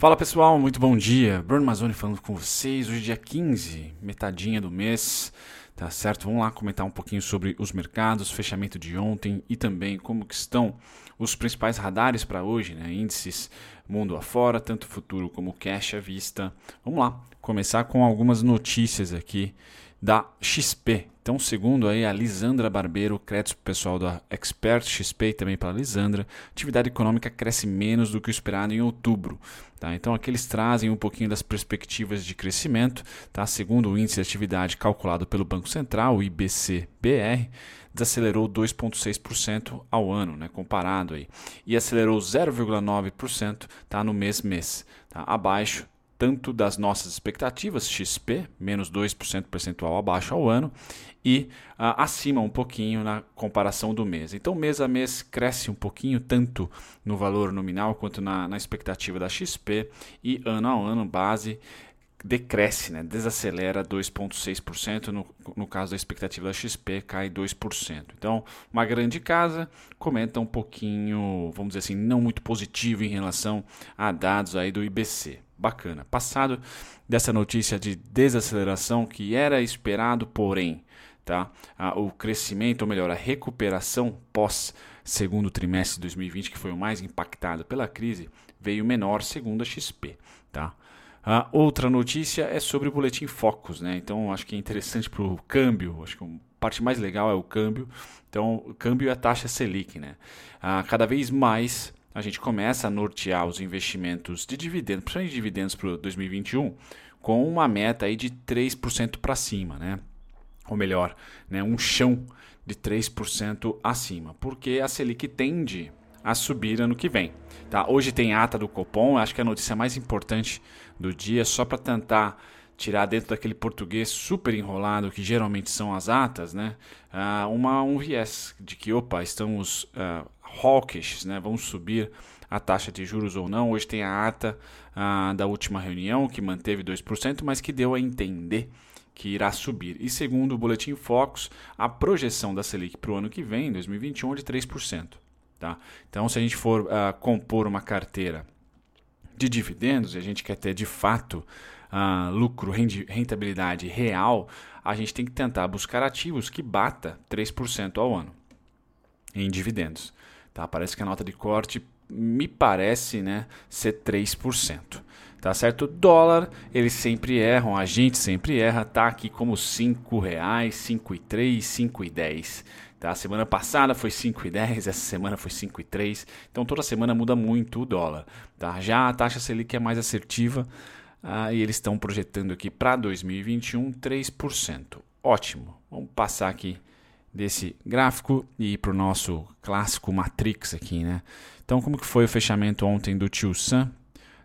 Fala pessoal, muito bom dia. Bruno Mazzoni falando com vocês. Hoje, dia 15, metadinha do mês, tá certo? Vamos lá comentar um pouquinho sobre os mercados, fechamento de ontem e também como que estão os principais radares para hoje, né? Índices mundo afora, tanto futuro como cash à vista. Vamos lá, começar com algumas notícias aqui da XP. Então, segundo aí a Lisandra Barbeiro, crédito pessoal da Expert XP também para a Lisandra, atividade econômica cresce menos do que o esperado em outubro. Tá? Então, aqui eles trazem um pouquinho das perspectivas de crescimento. Tá? Segundo o índice de atividade calculado pelo Banco Central, o IBC-BR, desacelerou 2,6% ao ano, né, comparado aí, e acelerou 0,9% tá, no mês mês, tá, abaixo tanto das nossas expectativas, XP, menos 2% percentual abaixo ao ano, e uh, acima um pouquinho na comparação do mês. Então, mês a mês cresce um pouquinho, tanto no valor nominal quanto na, na expectativa da XP, e ano a ano, base decresce, né? desacelera 2,6%, no, no caso da expectativa da XP cai 2%. Então, uma grande casa comenta um pouquinho, vamos dizer assim, não muito positivo em relação a dados aí do IBC bacana. Passado dessa notícia de desaceleração que era esperado, porém, tá? o crescimento, ou melhor, a recuperação pós segundo trimestre de 2020, que foi o mais impactado pela crise, veio menor segundo a XP, tá? Outra notícia é sobre o boletim Focus, né? Então acho que é interessante para o câmbio, acho que a parte mais legal é o câmbio. Então, o câmbio e a taxa Selic, né? Ah, cada vez mais a gente começa a nortear os investimentos de dividendos, principalmente dividendos para 2021, com uma meta aí de 3% para cima, né? Ou melhor, né, um chão de 3% acima, porque a Selic tende a subir ano que vem. Tá? Hoje tem ata do Copom, acho que é a notícia mais importante do dia, só para tentar tirar dentro daquele português super enrolado que geralmente são as atas, né? Uh, uma, um viés de que, opa, estamos uh, hawkish, né? vamos subir a taxa de juros ou não. Hoje tem a ata ah, da última reunião que manteve 2%, mas que deu a entender que irá subir. E segundo o Boletim Focus, a projeção da Selic para o ano que vem, 2021, é de 3%. Tá? Então, se a gente for ah, compor uma carteira de dividendos e a gente quer ter de fato ah, lucro, rentabilidade real, a gente tem que tentar buscar ativos que bata 3% ao ano em dividendos. Tá? Parece que a nota de corte me parece né, ser 3%. Tá certo? Dólar, eles sempre erram, a gente sempre erra, tá aqui como R$ reais, 5,3, 5,10. Tá? Semana passada foi 5,10, essa semana foi 5,3. Então toda semana muda muito o dólar. Tá? Já a taxa Selic é mais assertiva ah, e eles estão projetando aqui para 2021 3%. Ótimo. Vamos passar aqui desse gráfico e ir para o nosso clássico Matrix aqui, né? Então, como que foi o fechamento ontem do Tio Sam?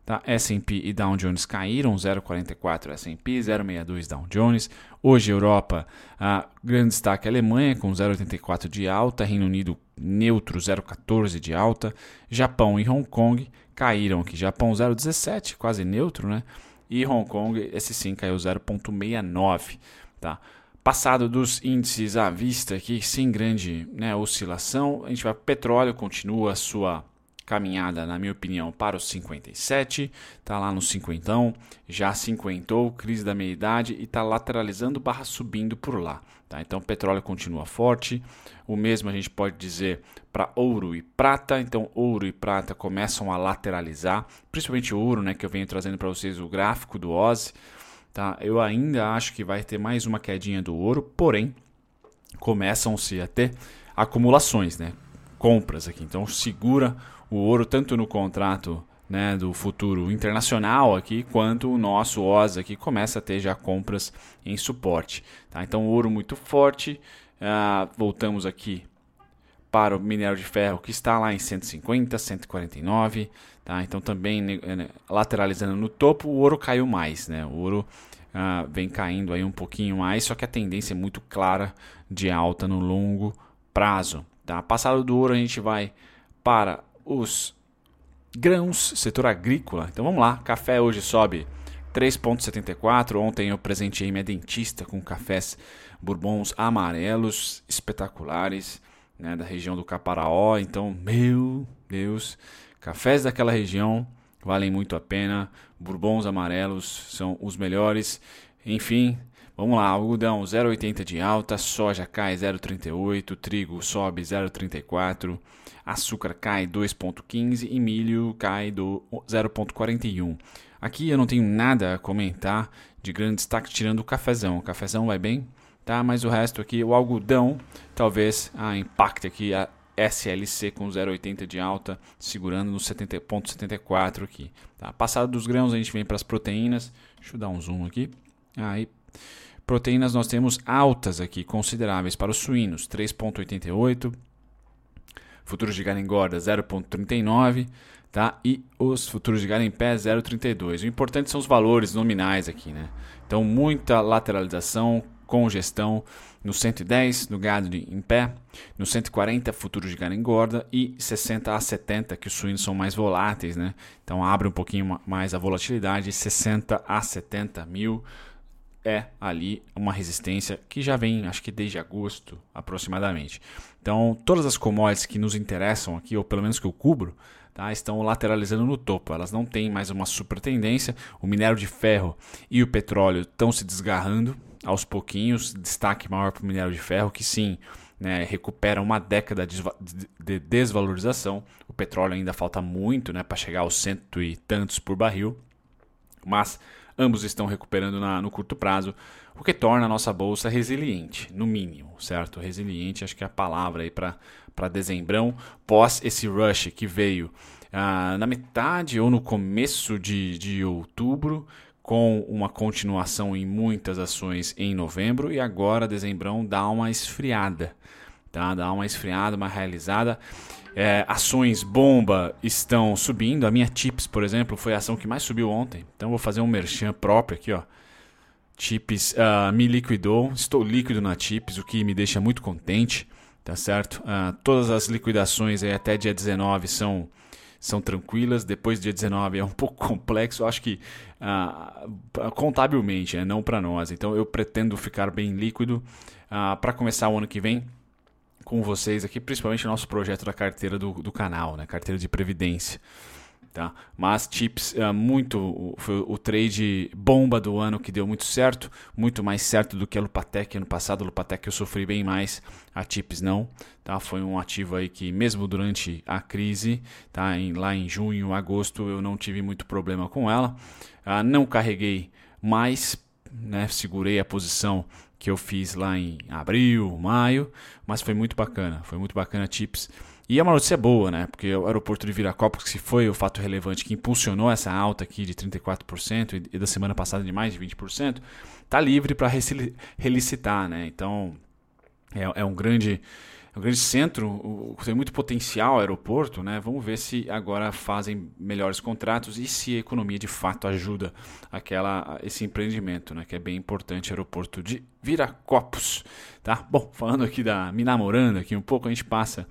Tá? S&P e Dow Jones caíram, 0,44 S&P, 0,62 Dow Jones. Hoje, Europa, a grande destaque a Alemanha, com 0,84 de alta, Reino Unido neutro, 0,14 de alta. Japão e Hong Kong caíram aqui. Japão 0,17, quase neutro, né? E Hong Kong, esse sim, caiu 0,69, tá? Passado dos índices à vista aqui, sem grande né, oscilação, a gente vai para o petróleo, continua a sua caminhada, na minha opinião, para os 57, está lá no 50, já cinquentou, crise da meia-idade e está lateralizando barra subindo por lá. Tá? Então, petróleo continua forte, o mesmo a gente pode dizer para ouro e prata, então ouro e prata começam a lateralizar, principalmente ouro, né, que eu venho trazendo para vocês o gráfico do OSI, Tá? Eu ainda acho que vai ter mais uma quedinha do ouro, porém começam-se a ter acumulações, né? compras aqui. Então segura o ouro tanto no contrato né, do futuro internacional aqui, quanto o nosso OS aqui começa a ter já compras em suporte. Tá? Então ouro muito forte. Uh, voltamos aqui para o minério de ferro que está lá em 150, 149, tá? Então também né, né, lateralizando no topo, o ouro caiu mais, né? O ouro uh, vem caindo aí um pouquinho mais, só que a tendência é muito clara de alta no longo prazo, tá? Passado do ouro a gente vai para os grãos, setor agrícola. Então vamos lá, café hoje sobe 3,74. Ontem eu presenteei minha dentista com cafés bourbons amarelos espetaculares né, da região do Caparaó. Então, meu Deus, cafés daquela região valem muito a pena. Bourbons amarelos são os melhores. Enfim, vamos lá, algodão 0,80 de alta, soja cai 0,38, trigo sobe 0,34, açúcar cai 2,15 e milho cai do 0,41. Aqui eu não tenho nada a comentar de grande destaque tirando o cafezão. O cafezão vai bem, tá? Mas o resto aqui, o algodão, talvez a impacte aqui a SLC com 0,80 de alta, segurando no 70,74 aqui. Tá? Passado dos grãos, a gente vem para as proteínas. Deixa eu dar um zoom aqui. Aí, proteínas nós temos altas aqui, consideráveis para os suínos, 3,88. Futuros de gado engorda, 0,39. Tá? E os futuros de gado em pé, 0,32. O importante são os valores nominais aqui. Né? Então, muita lateralização, congestão no 110 no gado de, em pé, no 140 futuros de gado engorda e 60 a 70 que os suínos são mais voláteis, né? Então abre um pouquinho mais a volatilidade, 60 a 70 mil é ali uma resistência que já vem, acho que desde agosto aproximadamente. Então todas as commodities que nos interessam aqui, ou pelo menos que eu cubro, Tá, estão lateralizando no topo. Elas não têm mais uma super tendência. O minério de ferro e o petróleo estão se desgarrando aos pouquinhos, destaque maior para o minério de ferro, que sim, né, recupera uma década de desvalorização. O petróleo ainda falta muito né, para chegar aos cento e tantos por barril, mas ambos estão recuperando na, no curto prazo, o que torna a nossa bolsa resiliente, no mínimo, certo? Resiliente, acho que é a palavra aí para dezembrão, pós esse rush que veio ah, na metade ou no começo de, de outubro, com uma continuação em muitas ações em novembro e agora dezembrão dá uma esfriada, tá? Dá uma esfriada, uma realizada. É, ações bomba estão subindo. A minha Tips, por exemplo, foi a ação que mais subiu ontem. Então vou fazer um merchan próprio aqui, ó. Chips uh, me liquidou, estou líquido na Chips, o que me deixa muito contente, tá certo? Uh, todas as liquidações aí até dia 19 são são tranquilas. Depois do dia 19 é um pouco complexo, acho que ah, contabilmente, né? não para nós. Então eu pretendo ficar bem líquido ah, para começar o ano que vem com vocês aqui, principalmente o nosso projeto da carteira do, do canal, né? carteira de previdência. Tá? Mas Chips uh, muito foi o trade bomba do ano que deu muito certo, muito mais certo do que a Lupatec ano passado. A Lupatec eu sofri bem mais, a Chips não. Tá? Foi um ativo aí que mesmo durante a crise, tá? Em, lá em junho, agosto, eu não tive muito problema com ela. Uh, não carreguei mais, né? segurei a posição que eu fiz lá em abril, maio, mas foi muito bacana, foi muito bacana Chips. E é uma notícia boa, né? Porque o aeroporto de Viracopos, que foi o fato relevante que impulsionou essa alta aqui de 34% e da semana passada de mais de 20%, está livre para relicitar, né? Então é, é um grande é um grande centro, tem muito potencial aeroporto, né? Vamos ver se agora fazem melhores contratos e se a economia de fato ajuda aquela, esse empreendimento, né? Que é bem importante, aeroporto de Viracopos, tá? Bom, falando aqui da me namorando aqui um pouco, a gente passa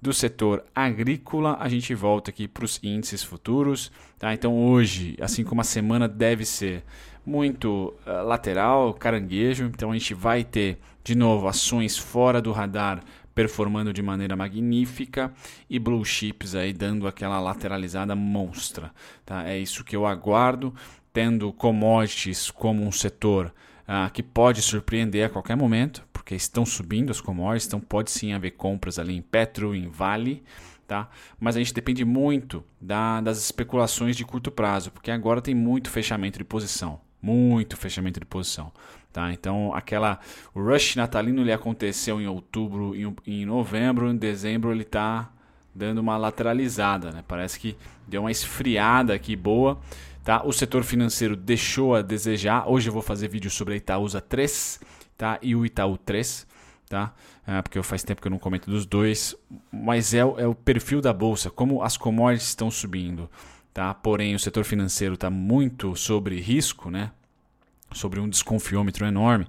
do setor agrícola, a gente volta aqui para os índices futuros. Tá? Então hoje, assim como a semana deve ser muito uh, lateral, caranguejo, então a gente vai ter de novo ações fora do radar performando de maneira magnífica e blue chips aí dando aquela lateralizada monstra. Tá? É isso que eu aguardo, tendo commodities como um setor uh, que pode surpreender a qualquer momento, porque estão subindo as commodities, então pode sim haver compras ali em Petro, em Vale, tá? Mas a gente depende muito da, das especulações de curto prazo, porque agora tem muito fechamento de posição, muito fechamento de posição, tá? Então aquela o rush natalino ele aconteceu em outubro, em, em novembro, em dezembro ele está dando uma lateralizada, né? Parece que deu uma esfriada aqui boa. Tá? O setor financeiro deixou a desejar. Hoje eu vou fazer vídeo sobre a Itaúsa 3 tá? e o Itaú 3. Tá? É, porque faz tempo que eu não comento dos dois. Mas é, é o perfil da bolsa, como as commodities estão subindo. Tá? Porém, o setor financeiro está muito sobre risco, né? sobre um desconfiômetro enorme.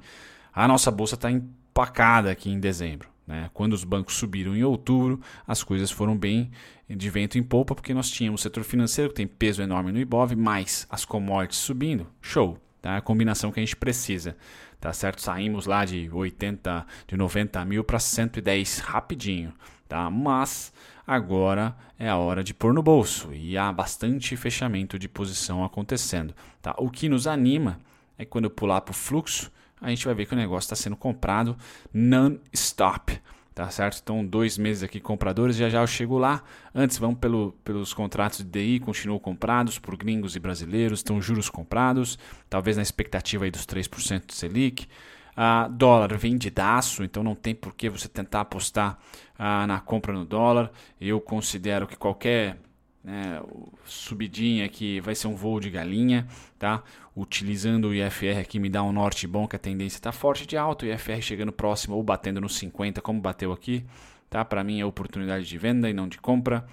A nossa bolsa está empacada aqui em dezembro. Né? Quando os bancos subiram em outubro, as coisas foram bem de vento em polpa, porque nós tínhamos o setor financeiro que tem peso enorme no Ibov, mais as commodities subindo. Show! Tá? A combinação que a gente precisa. Tá certo? Saímos lá de 80, de 90 mil para 110 rapidinho. Tá? Mas agora é a hora de pôr no bolso e há bastante fechamento de posição acontecendo. Tá? O que nos anima é quando eu pular para o fluxo, a gente vai ver que o negócio está sendo comprado non-stop. Tá certo? Então, dois meses aqui compradores, já já eu chego lá. Antes, vamos pelo, pelos contratos de DI, continuam comprados por gringos e brasileiros, estão juros comprados, talvez na expectativa aí dos 3% do Selic. Uh, dólar vendidaço, então não tem por que você tentar apostar uh, na compra no dólar. Eu considero que qualquer né, subidinha aqui vai ser um voo de galinha, tá? Utilizando o IFR aqui me dá um norte bom que a tendência está forte de alta, o IFR chegando próximo ou batendo nos 50, como bateu aqui, tá? Para mim é oportunidade de venda e não de compra.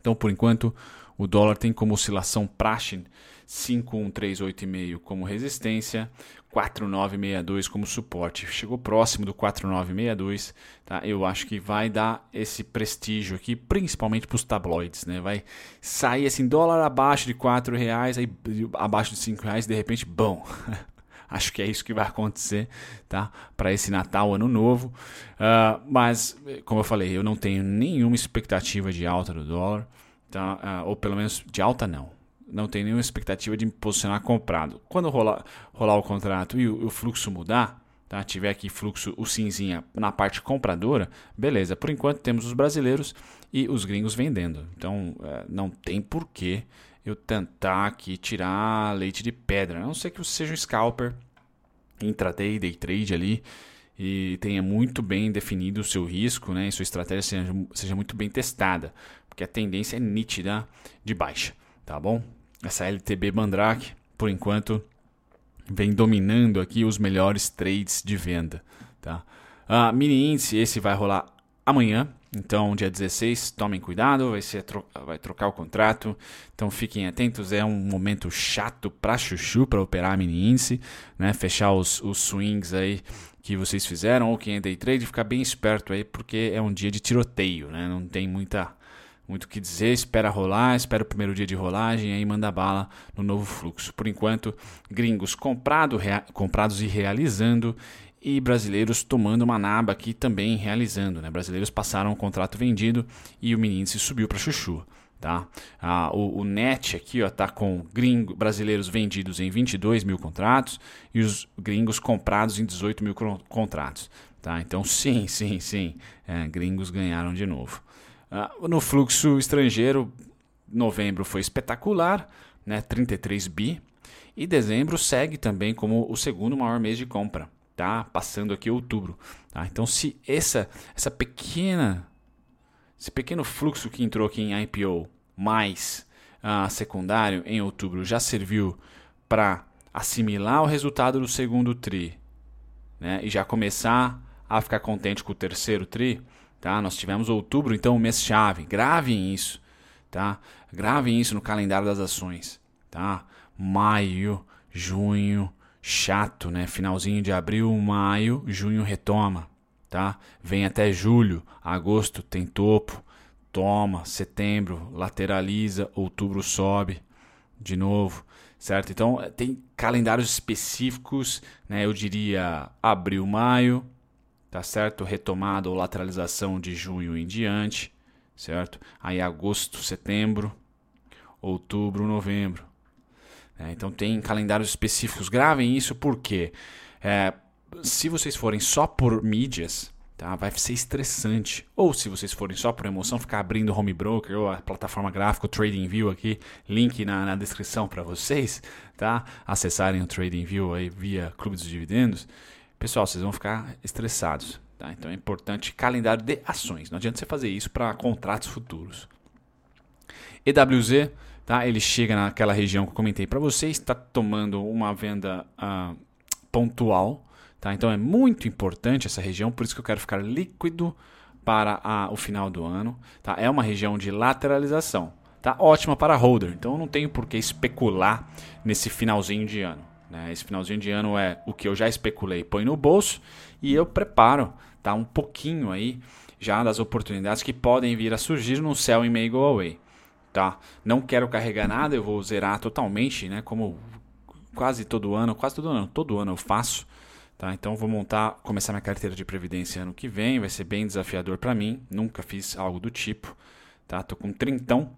Então, por enquanto, o dólar tem como oscilação praxe 5138,5 como resistência, 4962 como suporte. Chegou próximo do 4962, tá? Eu acho que vai dar esse prestígio aqui, principalmente para os tabloides, né? Vai sair assim dólar abaixo de 4 reais, aí abaixo de 5 reais, de repente, bom. acho que é isso que vai acontecer, tá? Para esse Natal, Ano Novo. Uh, mas, como eu falei, eu não tenho nenhuma expectativa de alta do dólar, tá? Uh, ou pelo menos de alta não não tem nenhuma expectativa de me posicionar comprado. Quando rolar, rolar o contrato e o, o, fluxo mudar, tá? tiver aqui fluxo, o cinzinha na parte compradora, beleza. Por enquanto temos os brasileiros e os gringos vendendo. Então é, não tem porquê eu tentar aqui tirar leite de pedra. A não ser que você seja um scalper, intraday, day trade ali e tenha muito bem definido o seu risco, né? E sua estratégia seja, seja muito bem testada, porque a tendência é nítida de baixa, tá bom? essa LTB Mandrake, por enquanto, vem dominando aqui os melhores trades de venda. Tá? A mini índice, esse vai rolar amanhã, então dia 16, tomem cuidado, vai, ser vai trocar o contrato, então fiquem atentos, é um momento chato para chuchu para operar mini índice, né? fechar os, os swings aí que vocês fizeram, ou quem é day trade, ficar bem esperto aí, porque é um dia de tiroteio, né? não tem muita muito o que dizer, espera rolar, espera o primeiro dia de rolagem, aí manda bala no novo fluxo. Por enquanto, gringos comprado, comprados e realizando, e brasileiros tomando uma naba aqui também realizando. Né? Brasileiros passaram o contrato vendido e o menino se subiu para chuchu. Tá? Ah, o, o, net aqui está com gringo, brasileiros vendidos em 22 mil contratos e os gringos comprados em 18 mil contratos. Tá? Então, sim, sim, sim, é, gringos ganharam de novo. Uh, no fluxo estrangeiro, novembro foi espetacular, né, 33 bi, e dezembro segue também como o segundo maior mês de compra, tá? Passando aqui outubro. Tá? Então, se essa, essa pequena, esse pequeno fluxo que entrou aqui em IPO mais uh, secundário em outubro já serviu para assimilar o resultado do segundo tri, né? E já começar a ficar contente com o terceiro tri, tá? Nós tivemos outubro, então o mês chave. Gravem isso, tá? Gravem isso no calendário das ações, tá? Maio, junho, chato, né? Finalzinho de abril, maio, junho retoma, tá? Vem até julho, agosto tem topo, toma, setembro lateraliza, outubro sobe de novo, certo? Então tem calendários específicos, né? Eu diria abril, maio, tá certo? Retomada ou lateralização de junho em diante, certo? Aí agosto, setembro, outubro, novembro. É, então tem calendários específicos. Gravem isso porque é, se vocês forem só por mídias, tá? vai ser estressante. Ou se vocês forem só por emoção, ficar abrindo home broker ou a plataforma gráfica, o TradingView aqui, link na, na descrição para vocês, tá? Acessarem o TradingView aí via Clube dos Dividendos. Pessoal, vocês vão ficar estressados. Tá? Então é importante calendário de ações. Não adianta você fazer isso para contratos futuros. EWZ, tá? ele chega naquela região que eu comentei para vocês, está tomando uma venda uh, pontual. Tá? Então é muito importante essa região, por isso que eu quero ficar líquido para a, o final do ano. Tá? É uma região de lateralização. Tá? Ótima para holder, então eu não tenho por que especular nesse finalzinho de ano. Né? Esse finalzinho de ano é o que eu já especulei, põe no bolso e eu preparo tá? um pouquinho aí já das oportunidades que podem vir a surgir no Cell e May Go Away. Tá? Não quero carregar nada, eu vou zerar totalmente, né? como quase todo ano, quase todo ano, todo ano eu faço. Tá? Então vou montar, começar minha carteira de previdência ano que vem, vai ser bem desafiador para mim, nunca fiz algo do tipo, tá? Tô com trintão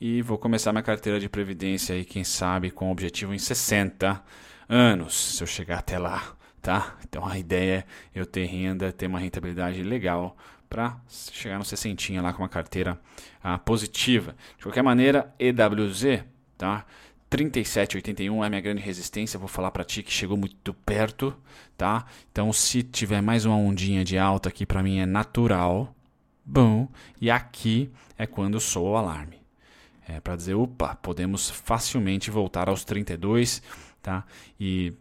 e vou começar minha carteira de previdência aí, quem sabe, com objetivo em 60 anos, se eu chegar até lá, tá? Então a ideia é eu ter renda, ter uma rentabilidade legal para chegar no 60 lá com uma carteira ah, positiva. De qualquer maneira, EWZ, tá? 37,81 é a minha grande resistência. Vou falar para ti que chegou muito perto, tá? Então, se tiver mais uma ondinha de alta aqui, para mim é natural. Bom, e aqui é quando soa o alarme. É para dizer, opa, podemos facilmente voltar aos 32, tá? E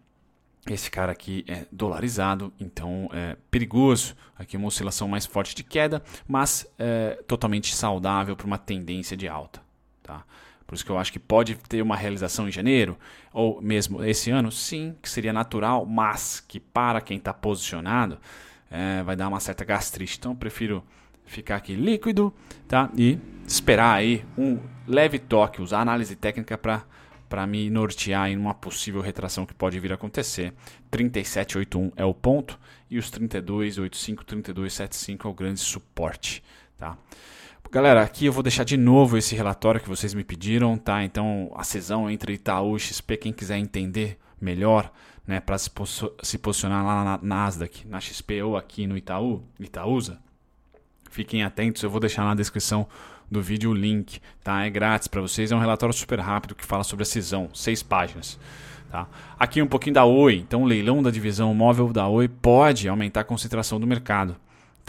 esse cara aqui é dolarizado, então é perigoso. Aqui uma oscilação mais forte de queda, mas é totalmente saudável para uma tendência de alta, tá? Por isso que eu acho que pode ter uma realização em janeiro, ou mesmo esse ano, sim, que seria natural, mas que para quem está posicionado é, vai dar uma certa gastrite. Então prefiro ficar aqui líquido tá? e esperar aí um leve toque, usar análise técnica para para me nortear em uma possível retração que pode vir a acontecer. 3781 é o ponto e os 3285, 3275 é o grande suporte, tá? Galera, aqui eu vou deixar de novo esse relatório que vocês me pediram, tá? Então, a cisão entre Itaú e XP, quem quiser entender melhor, né, para se, se, posicionar lá na Nasdaq, na XP ou aqui no Itaú, Itaúsa, fiquem atentos, eu vou deixar na descrição do vídeo o link, tá? É grátis para vocês, é um relatório super rápido que fala sobre a cisão, seis páginas. Tá? Aqui um pouquinho da Oi, então o leilão da divisão móvel da Oi pode aumentar a concentração do mercado.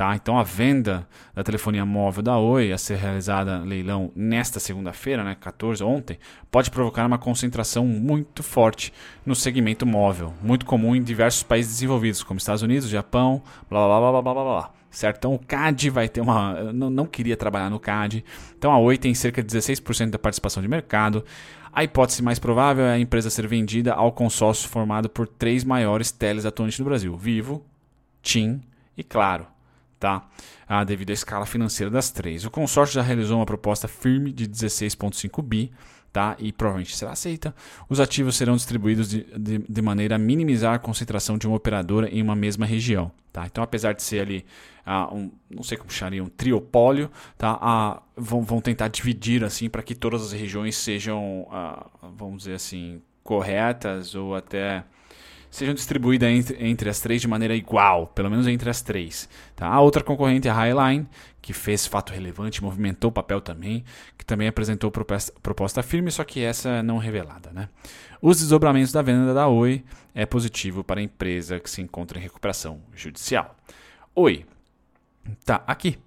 Tá? Então a venda da telefonia móvel da Oi a ser realizada leilão nesta segunda-feira, né, 14 ontem, pode provocar uma concentração muito forte no segmento móvel, muito comum em diversos países desenvolvidos, como Estados Unidos, Japão, blá blá blá blá blá blá. blá. Certo? Então o CAD vai ter uma. Eu não, queria trabalhar no CAD. Então a Oi tem cerca de 16% da participação de mercado. A hipótese mais provável é a empresa ser vendida ao consórcio formado por três maiores teles atuantes no Brasil: Vivo, TIM e Claro tá? Ah, devido à escala financeira das três. O consórcio já realizou uma proposta firme de 16,5 bi, tá? E provavelmente será aceita. Os ativos serão distribuídos de, de, de, maneira a minimizar a concentração de uma operadora em uma mesma região, tá? Então, apesar de ser ali, ah, um, não sei como chamaria, um triopólio, tá? Ah, vão, vão tentar dividir assim para que todas as regiões sejam, ah, vamos dizer assim, corretas ou até sejam distribuídas entre, entre, as três de maneira igual, pelo menos entre as três. Tá? A outra concorrente é a Highline, que fez fato relevante, movimentou o papel também, que também apresentou proposta, proposta firme, só que essa não revelada. Né? Os desdobramentos da venda da Oi é positivo para a empresa que se encontra em recuperação judicial. Oi, tá aqui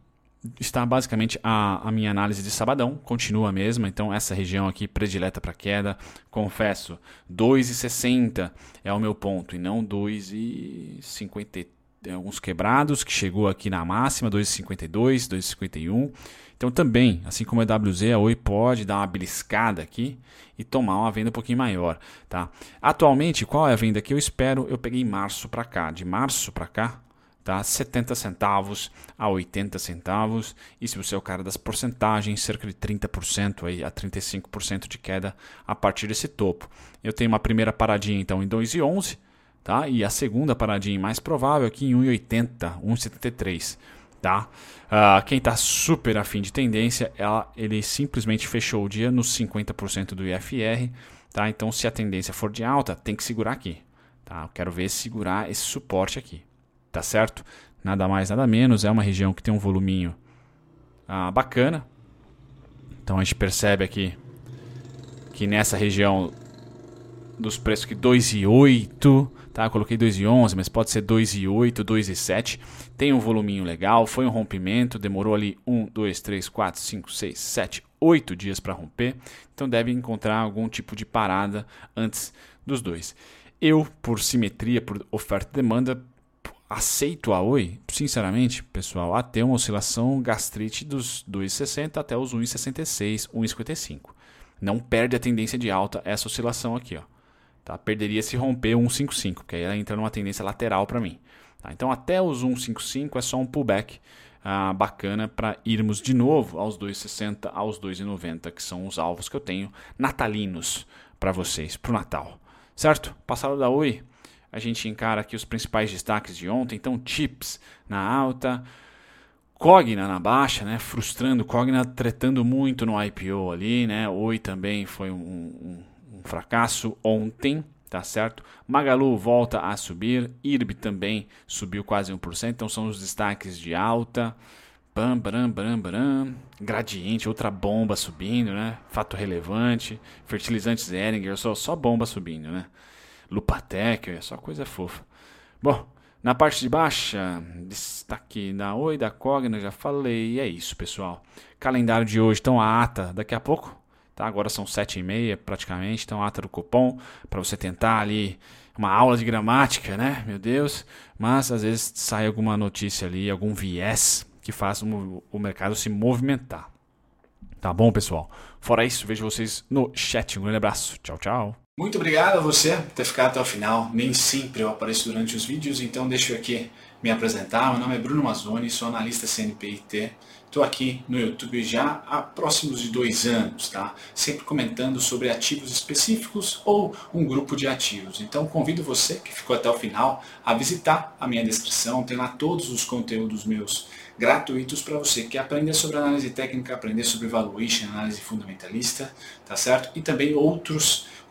está basicamente a, a, minha análise de sabadão, continua a mesma, então essa região aqui predileta para queda, confesso, 2,60 é o meu ponto e não 2,50 alguns quebrados que chegou aqui na máxima 2,52, 2,51. Então também, assim como a WZ, a Oi pode dar uma beliscada aqui e tomar uma venda um pouquinho maior, tá? Atualmente, qual é a venda que eu espero? Eu peguei março para cá, de março para cá, tá? 70 centavos a 80 centavos. E se você é o cara das porcentagens, cerca de 30% aí, a 35% de queda a partir desse topo. Eu tenho uma primeira paradinha então em 2,11, tá? E a segunda paradinha mais provável aqui em 1,80, 1,73. Tá? Uh, quem está super afim de tendência, ela, ele simplesmente fechou o dia nos 50% do IFR. Tá? Então, se a tendência for de alta, tem que segurar aqui. Tá? Eu quero ver segurar esse suporte aqui tá certo? Nada mais, nada menos. É uma região que tem um voluminho ah, bacana. Então a gente percebe aqui que nessa região dos preços que 2,8, tá? Eu coloquei 2,11, mas pode ser 2,8, 2,7. Tem um voluminho legal, foi um rompimento, demorou ali 1, 2, 3, 4, 5, 6, 7, 8 dias para romper. Então deve encontrar algum tipo de parada antes dos dois. Eu, por simetria, por oferta e demanda, aceito a Oi, sinceramente, pessoal, até uma oscilação gastrite dos 2,60 até os 1,66, 1,55. Não perde a tendência de alta essa oscilação aqui, ó. Tá? Perderia se romper 1,55, porque aí ela entra numa tendência lateral para mim. Tá? Então até os 1,55 é só um pullback ah, bacana para irmos de novo aos 2,60, aos 2,90, que são os alvos que eu tenho natalinos para vocês, para o Natal. Certo? Passado da Oi, a gente encara aqui os principais destaques de ontem. Então, chips na alta, Cogna na baixa, né? Frustrando, Cogna tretando muito no IPO ali, né? Oi também foi um, um, um fracasso ontem, tá certo? Magalu volta a subir, IRB também subiu quase 1%, então são os destaques de alta. Bam, bam, bam, bam. Gradiente, outra bomba subindo, né? Fato relevante. Fertilizantes Ehringer, só, só bomba subindo, né? Lupatec, é só coisa fofa. Bom, na parte de baixa, destaque da Oi, da Cogna, já falei. E é isso, pessoal. Calendário de hoje, então a ata daqui a pouco. Tá? Agora são sete e meia praticamente, então a ata do cupom para você tentar ali uma aula de gramática, né? Meu Deus. Mas às vezes sai alguma notícia ali, algum viés que faça o mercado se movimentar. Tá bom, pessoal? Fora isso, vejo vocês no chat. Um grande abraço. Tchau, tchau. Muito obrigado a você por ter ficado até o final. Nem sempre eu apareço durante os vídeos, então deixa eu aqui me apresentar. Meu nome é Bruno Mazzoni, sou analista CNPIT. Estou aqui no YouTube já há próximos de dois anos, tá? Sempre comentando sobre ativos específicos ou um grupo de ativos. Então convido você que ficou até o final a visitar a minha descrição. Tem lá todos os conteúdos meus gratuitos para você que aprender sobre análise técnica, aprender sobre valuation, análise fundamentalista, tá certo? E também outros